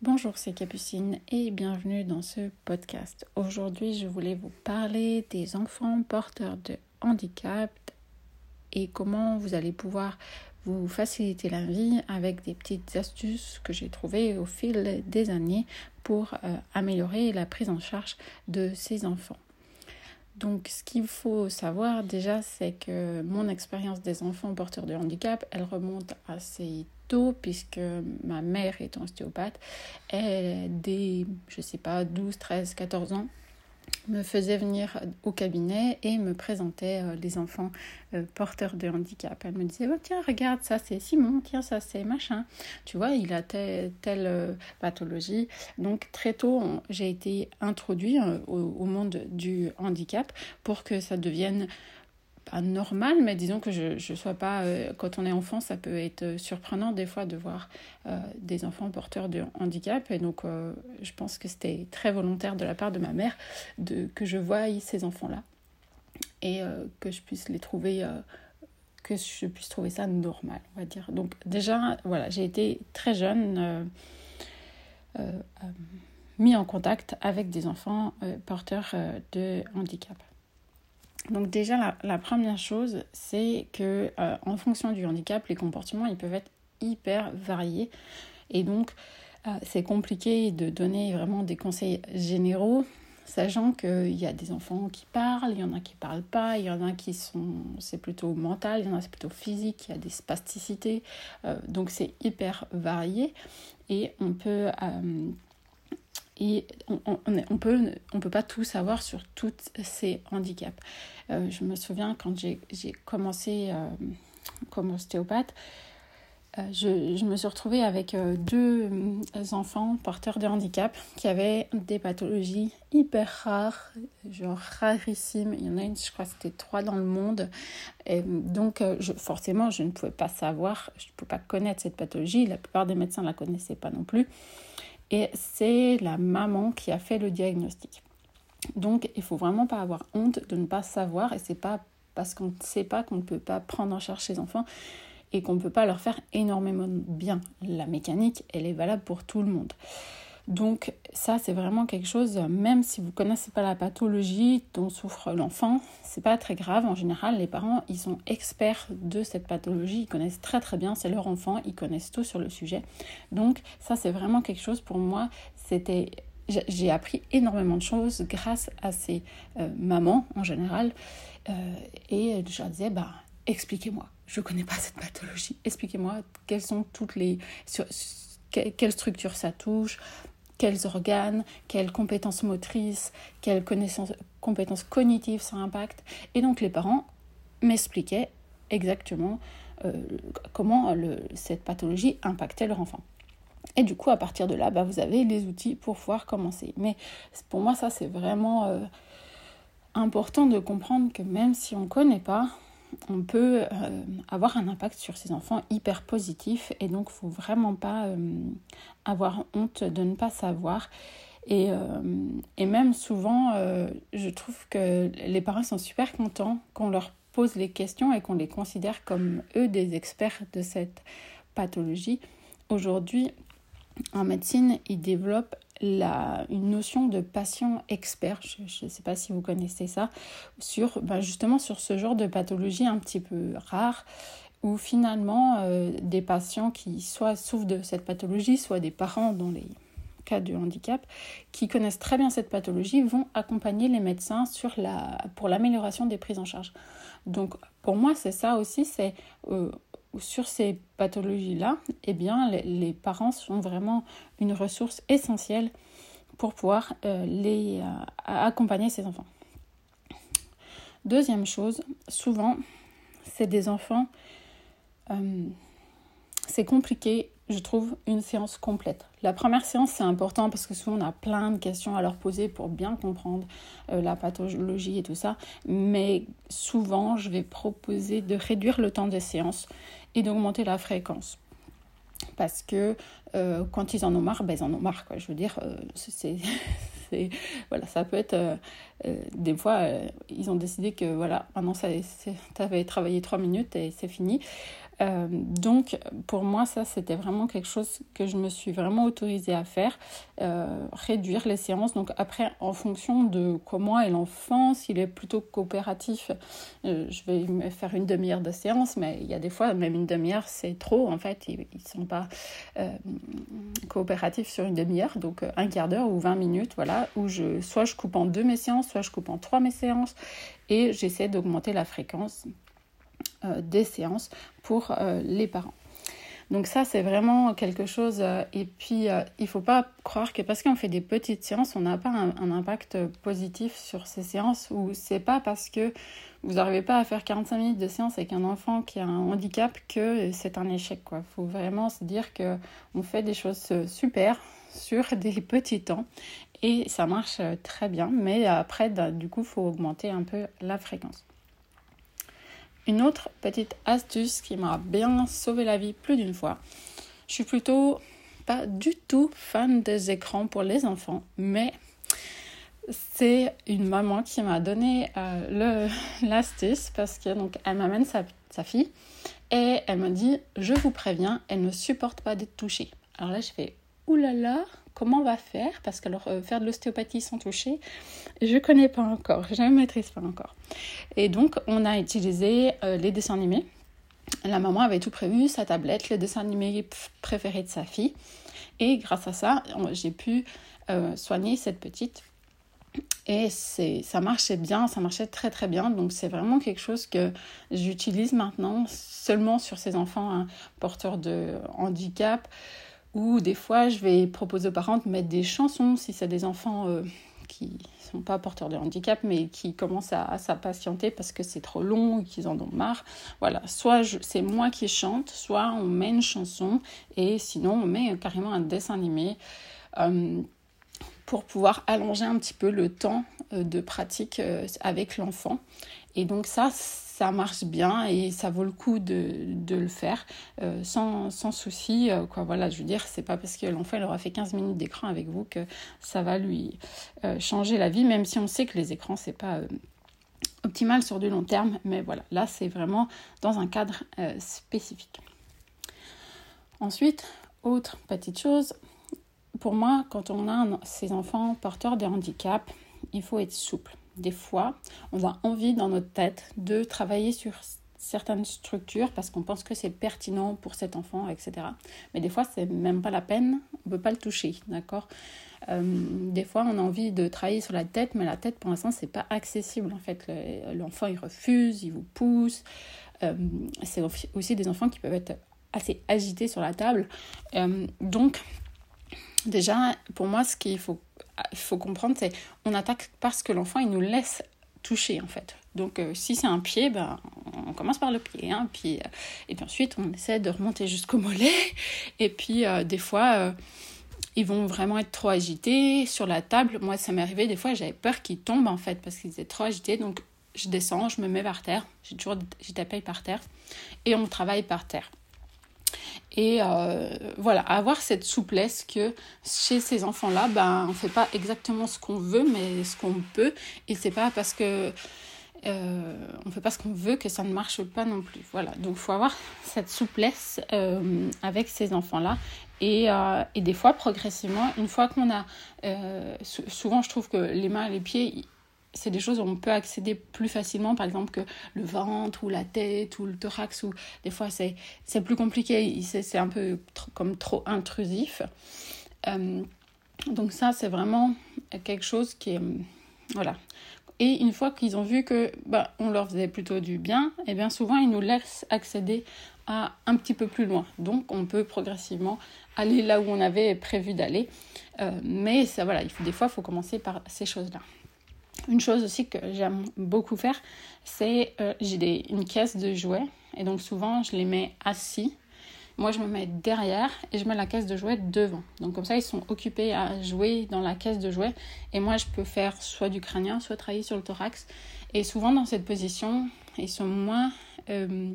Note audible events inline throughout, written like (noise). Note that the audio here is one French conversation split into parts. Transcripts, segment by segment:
Bonjour, c'est Capucine et bienvenue dans ce podcast. Aujourd'hui, je voulais vous parler des enfants porteurs de handicap et comment vous allez pouvoir vous faciliter la vie avec des petites astuces que j'ai trouvées au fil des années pour euh, améliorer la prise en charge de ces enfants. Donc, ce qu'il faut savoir déjà, c'est que mon expérience des enfants porteurs de handicap, elle remonte assez tôt, puisque ma mère est ostéopathe. Elle, dès, je sais pas, 12, 13, 14 ans, me faisait venir au cabinet et me présentait euh, les enfants euh, porteurs de handicap. Elle me disait oh, Tiens, regarde, ça c'est Simon, tiens, ça c'est machin. Tu vois, il a telle, euh, pathologie. Donc, très tôt, j'ai été introduit au, monde du handicap pour que ça devienne normal, mais disons que je ne sois pas... Euh, quand on est enfant, ça peut être surprenant des fois de voir euh, des enfants porteurs de handicap. Et donc, euh, je pense que c'était très volontaire de la part de ma mère de, que je voie ces enfants-là et que je puisse les trouver... que je puisse trouver ça normal, on va dire. Donc déjà, voilà, j'ai été très jeune mis en contact avec des enfants porteurs de handicap. Donc déjà, la, première chose, c'est que euh, en fonction du handicap, les comportements, ils peuvent être hyper variés. Et donc, euh, c'est compliqué de donner vraiment des conseils généraux, sachant qu'il y a des enfants qui parlent, il y en a qui ne parlent pas, il y en a qui sont, c'est plutôt mental, il y en a c'est plutôt physique, il y a des spasticités. Euh, donc c'est hyper varié. Et on peut et on on, peut, pas tout savoir sur tous ces handicaps. Euh, je me souviens quand j'ai commencé euh, comme ostéopathe, euh, je, me suis retrouvée avec deux enfants porteurs de handicap qui avaient des pathologies hyper rares, genre rarissimes. Il y en a une, je crois, c'était trois dans le monde. Donc, forcément, je ne pouvais pas savoir, je ne pouvais pas connaître cette pathologie. La plupart des médecins ne la connaissaient pas non plus et c'est la maman qui a fait le diagnostic. Donc il faut vraiment pas avoir honte de ne pas savoir et c'est pas parce qu'on ne sait pas qu'on ne peut pas prendre en charge ses enfants et qu'on ne peut pas leur faire énormément bien. La mécanique, elle est valable pour tout le monde. Donc ça, c'est vraiment quelque chose, même si vous ne connaissez pas la pathologie dont souffre l'enfant, c'est pas très grave. En général, les parents, ils sont experts de cette pathologie, ils connaissent très très bien, c'est leur enfant, ils connaissent tout sur le sujet. Donc ça, c'est vraiment quelque chose pour moi, c'était j'ai appris énormément de choses grâce à ces euh, mamans en général. Euh, et je leur disais, bah, expliquez-moi, je ne connais pas cette pathologie, expliquez-moi quelles sont toutes les... Sur, quelle structure ça touche, quels organes, quelles compétences motrices, quelles compétences cognitives ça impacte. Et donc les parents m'expliquaient exactement euh, comment cette pathologie impactait leur enfant. Et du coup, à partir de là, bah, vous avez les outils pour pouvoir commencer. Mais pour moi, ça, c'est vraiment euh, important de comprendre que même si on ne connaît pas, on peut euh, avoir un impact sur ses enfants hyper positif et donc faut vraiment pas euh, avoir honte de ne pas savoir. Et, euh, et même souvent, je trouve que les parents sont super contents qu'on leur pose les questions et qu'on les considère comme eux des experts de cette pathologie. Aujourd'hui, en médecine, ils développent la, une notion de patient expert, je ne sais pas si vous connaissez ça, sur ben justement sur ce genre de pathologie un petit peu rare, où finalement euh, des patients qui soit souffrent de cette pathologie, soit des parents dans les cas de handicap, qui connaissent très bien cette pathologie, vont accompagner les médecins sur la, pour l'amélioration des prises en charge. Donc pour moi c'est ça aussi, c'est euh, sur ces pathologies-là, eh bien, les, parents sont vraiment une ressource essentielle pour pouvoir euh, les, euh, accompagner ces enfants. Deuxième chose, souvent, c'est des enfants, euh, c'est compliqué je trouve, une séance complète. La première séance, c'est important parce que souvent on a plein de questions à leur poser pour bien comprendre euh, la pathologie et tout ça. Mais souvent, je vais proposer de réduire le temps des séances et d'augmenter la fréquence. Parce que euh, quand ils en ont marre, ben, ils en ont marre. Quoi. Je veux dire, euh, c'est, (laughs) voilà, ça peut être... des fois, ils ont décidé que voilà, maintenant, tu avais travaillé trois minutes et c'est fini. Euh, donc pour moi ça c'était vraiment quelque chose que je me suis vraiment autorisée à faire, euh, réduire les séances. Donc après en fonction de comment est l'enfant, s'il est plutôt coopératif, euh, je vais faire une demi-heure de séance, mais il y a des fois même une demi-heure c'est trop en fait, ils ne sont pas coopératifs sur une demi-heure, donc un quart d'heure ou 20 minutes, voilà, où je, soit je coupe en deux mes séances, soit je coupe en trois mes séances et j'essaie d'augmenter la fréquence des séances pour euh, les parents. Donc ça, c'est vraiment quelque chose. Euh, et puis, il ne faut pas croire que parce qu'on fait des petites séances, on n'a pas un, impact positif sur ces séances. Ou c'est pas parce que vous n'arrivez pas à faire 45 minutes de séance avec un enfant qui a un handicap que c'est un échec. Il faut vraiment se dire qu'on fait des choses super sur (laughs) des petits temps et ça marche très bien. Mais après, du coup, il faut augmenter un peu la fréquence. Une autre petite astuce qui m'a bien sauvé la vie plus d'une fois. Je suis plutôt pas du tout fan des écrans pour les enfants, mais c'est une maman qui m'a donné euh, (laughs) l'astuce parce que donc elle m'amène sa, fille et elle me dit je vous préviens elle ne supporte pas d'être touchée alors là je fais oulala comment on va faire Parce que alors, euh, faire de l'ostéopathie sans toucher, je ne connais pas encore, je ne maîtrise pas encore. Et donc, on a utilisé euh, les dessins animés. La maman avait tout prévu, sa tablette, les dessins animés préférés de sa fille. Et grâce à ça, j'ai pu euh, soigner cette petite. Et ça marchait bien, ça marchait très très bien. Donc c'est vraiment quelque chose que j'utilise maintenant seulement sur ces enfants hein, porteurs de handicap ou des fois, je vais proposer aux parents de mettre des chansons si c'est des enfants euh, qui ne sont pas porteurs de handicap, mais qui commencent à, s'impatienter parce que c'est trop long ou qu'ils en ont marre. Voilà, soit c'est moi qui chante, soit on met une chanson, et sinon on met carrément un dessin animé. Euh, pour pouvoir allonger un petit peu le temps euh, de pratique avec l'enfant. Et donc ça, ça marche bien et ça vaut le coup de, le faire euh, sans, sans, souci. Euh, quoi. Voilà, je veux dire, c'est pas parce que l'enfant aura fait 15 minutes d'écran avec vous que ça va lui euh, changer la vie, même si on sait que les écrans, c'est pas optimal sur du long terme. Mais voilà, là, c'est vraiment dans un cadre spécifique. Ensuite, autre petite chose, pour moi, quand on a ces enfants porteurs de handicap, il faut être souple des fois, on a envie dans notre tête de travailler sur certaines structures parce qu'on pense que c'est pertinent pour cet enfant, etc. Mais des fois, c'est même pas la peine, on peut pas le toucher, euh, Des fois, on a envie de travailler sur la tête, mais la tête, pour l'instant, c'est pas accessible. En fait, l'enfant, il refuse, il vous pousse. Euh, c'est aussi des enfants qui peuvent être assez agités sur la table. Euh, donc, déjà, pour moi, ce qu'il faut faut comprendre, c'est on attaque parce que l'enfant il nous laisse toucher en fait. Donc euh, si c'est un pied, ben, on commence par le pied, hein, puis, euh, et puis ensuite on essaie de remonter jusqu'au mollet, (laughs) et puis euh, des fois ils vont vraiment être trop agités sur la table. Moi ça m'est arrivé des fois j'avais peur qu'ils tombent en fait parce qu'ils étaient trop agités, donc je descends, je me mets par terre, j'ai toujours tapé par terre, et on travaille par terre. Et euh, voilà, avoir cette souplesse que chez ces enfants-là, ben, on ne fait pas exactement ce qu'on veut, mais ce qu'on peut. Et c'est pas parce que euh, on ne fait pas ce qu'on veut que ça ne marche pas non plus. Voilà, donc il faut avoir cette souplesse euh, avec ces enfants-là. Et, et, des fois, progressivement, une fois qu'on a... souvent, je trouve que les mains et les pieds, c'est des choses où on peut accéder plus facilement, par exemple que le ventre ou la tête ou le thorax, ou des fois c'est, c'est plus compliqué, c'est, un peu comme trop intrusif. Euh, donc ça, c'est vraiment quelque chose qui est... Voilà. Et une fois qu'ils ont vu que bah, on leur faisait plutôt du bien, et eh bien souvent ils nous laissent accéder à un petit peu plus loin. Donc on peut progressivement aller là où on avait prévu d'aller. Euh, mais ça, voilà, des fois, il faut commencer par ces choses-là. Une chose aussi que j'aime beaucoup faire, c'est euh, j'ai une caisse de jouets et donc souvent je les mets assis. Moi je me mets derrière et je mets la caisse de jouets devant. Donc comme ça ils sont occupés à jouer dans la caisse de jouets et moi je peux faire soit du crânien, soit travailler sur le thorax. Et souvent dans cette position, ils sont moins... Euh,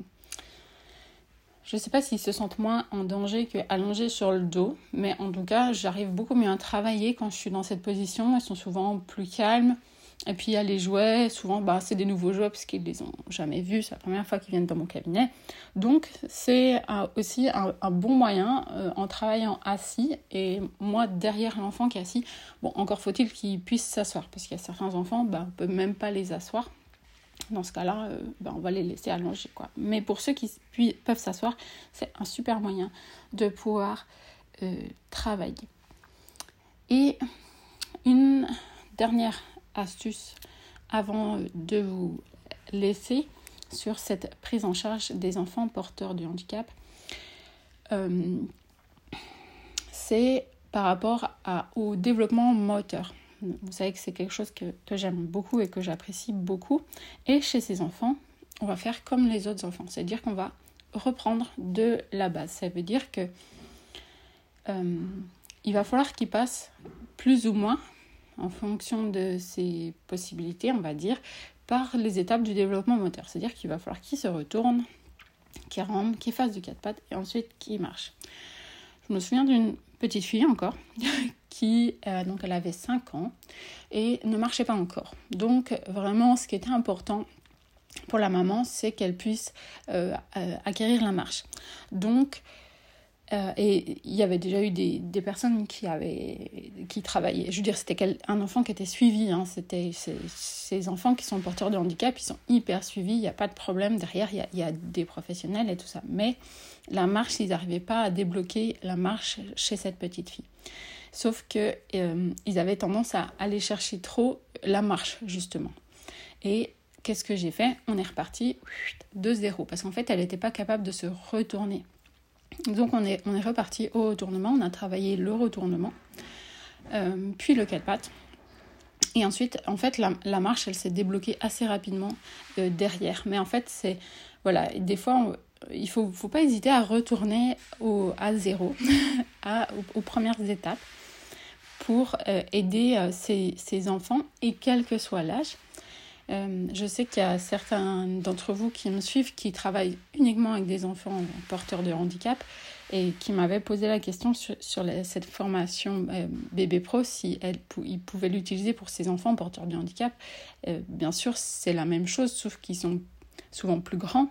je ne sais pas s'ils se sentent moins en danger qu'allongés sur le dos, mais en tout cas, j'arrive beaucoup mieux à travailler quand je suis dans cette position. Ils sont souvent plus calmes, Et puis il y a les jouets, souvent bah, c'est des nouveaux jouets parce qu'ils les ont jamais vus, c'est la première fois qu'ils viennent dans mon cabinet. Donc c'est aussi un, bon moyen euh, en travaillant assis et moi derrière l'enfant qui est assis, bon encore faut-il qu'il puisse s'asseoir parce qu'il y a certains enfants, bah, on peut même pas les asseoir. Dans ce cas-là, euh, bah, on va les laisser allonger. Quoi. Mais pour ceux qui peuvent s'asseoir, c'est un super moyen de pouvoir euh, travailler. Et une dernière astuce avant de vous laisser sur cette prise en charge des enfants porteurs du handicap, euh, c'est par rapport au développement moteur. Vous savez que c'est quelque chose que, que j'aime beaucoup et que j'apprécie beaucoup. Et chez ces enfants, on va faire comme les autres enfants, c'est-à-dire qu'on va reprendre de la base. Ça veut dire que euh, il va falloir qu'ils passent plus ou moins en fonction de ses possibilités, on va dire, par les étapes du développement moteur. C'est-à-dire qu'il va falloir qu'il se retourne, qu'il rampe, qu'il fasse du quatre pattes et ensuite qu'il marche. Je me souviens d'une petite fille encore (laughs) qui, euh, donc elle avait 5 ans et ne marchait pas encore. Donc vraiment, ce qui était important pour la maman, c'est qu'elle puisse euh, euh, acquérir la marche. Donc euh, et il y avait déjà eu des, personnes qui avaient qui travaillaient. Je veux dire, c'était un enfant qui était suivi. Hein. C'était ces enfants qui sont porteurs de handicap, ils sont hyper suivis. Il n'y a pas de problème derrière. Il y, a, il y, a, des professionnels et tout ça. Mais la marche, ils n'arrivaient pas à débloquer la marche chez cette petite fille. Sauf que euh, ils avaient tendance à aller chercher trop la marche justement. Et qu'est-ce que j'ai fait? On est reparti de zéro parce qu'en fait, elle n'était pas capable de se retourner. Donc on est, on est reparti au retournement, on a travaillé le retournement, euh, puis le quatre pattes. Et ensuite, en fait, la, marche, elle s'est débloquée assez rapidement euh, derrière. Mais en fait, c'est. Voilà, des fois, il ne faut, faut, pas hésiter à retourner au, à zéro, (laughs) à, aux, premières étapes, pour euh, aider ces, ces, enfants, et quel que soit l'âge. Euh, je sais qu'il y a certains d'entre vous qui me suivent qui travaillent uniquement avec des enfants porteurs de handicap et qui m'avaient posé la question sur, cette formation euh, bébé pro si ils pouvaient l'utiliser pour ces enfants porteurs de handicap. Euh, bien sûr, c'est la même chose, sauf qu'ils sont souvent plus grands.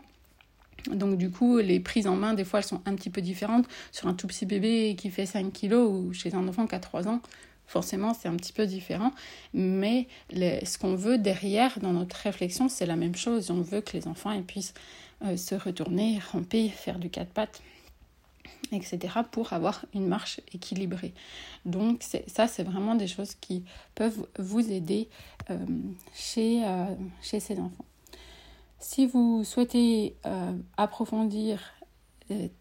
Donc du coup, les prises en main, des fois, elles sont un petit peu différentes. Sur un tout petit bébé qui fait 5 kilos ou chez un enfant qui a 3 ans, Forcément, c'est un petit peu différent, mais ce qu'on veut derrière dans notre réflexion, c'est la même chose. On veut que les enfants puissent euh, se retourner, ramper, faire du quatre pattes, etc., pour avoir une marche équilibrée. Donc, ça, c'est vraiment des choses qui peuvent vous aider euh, chez, euh, chez ces enfants. Si vous souhaitez approfondir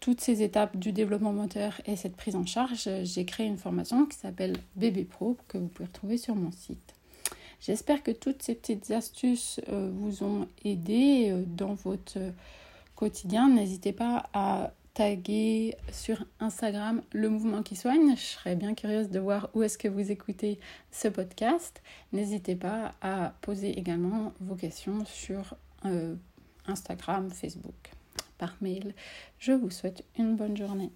toutes ces étapes du développement moteur et cette prise en charge, j'ai créé une formation qui s'appelle Bébé Pro que vous pouvez retrouver sur mon site. J'espère que toutes ces petites astuces euh, vous ont aidé euh, dans votre quotidien. N'hésitez pas à taguer sur Instagram le mouvement qui soigne. Je serais bien curieuse de voir où est-ce que vous écoutez ce podcast. N'hésitez pas à poser également vos questions sur Instagram, Facebook par mail. Je vous souhaite une bonne journée.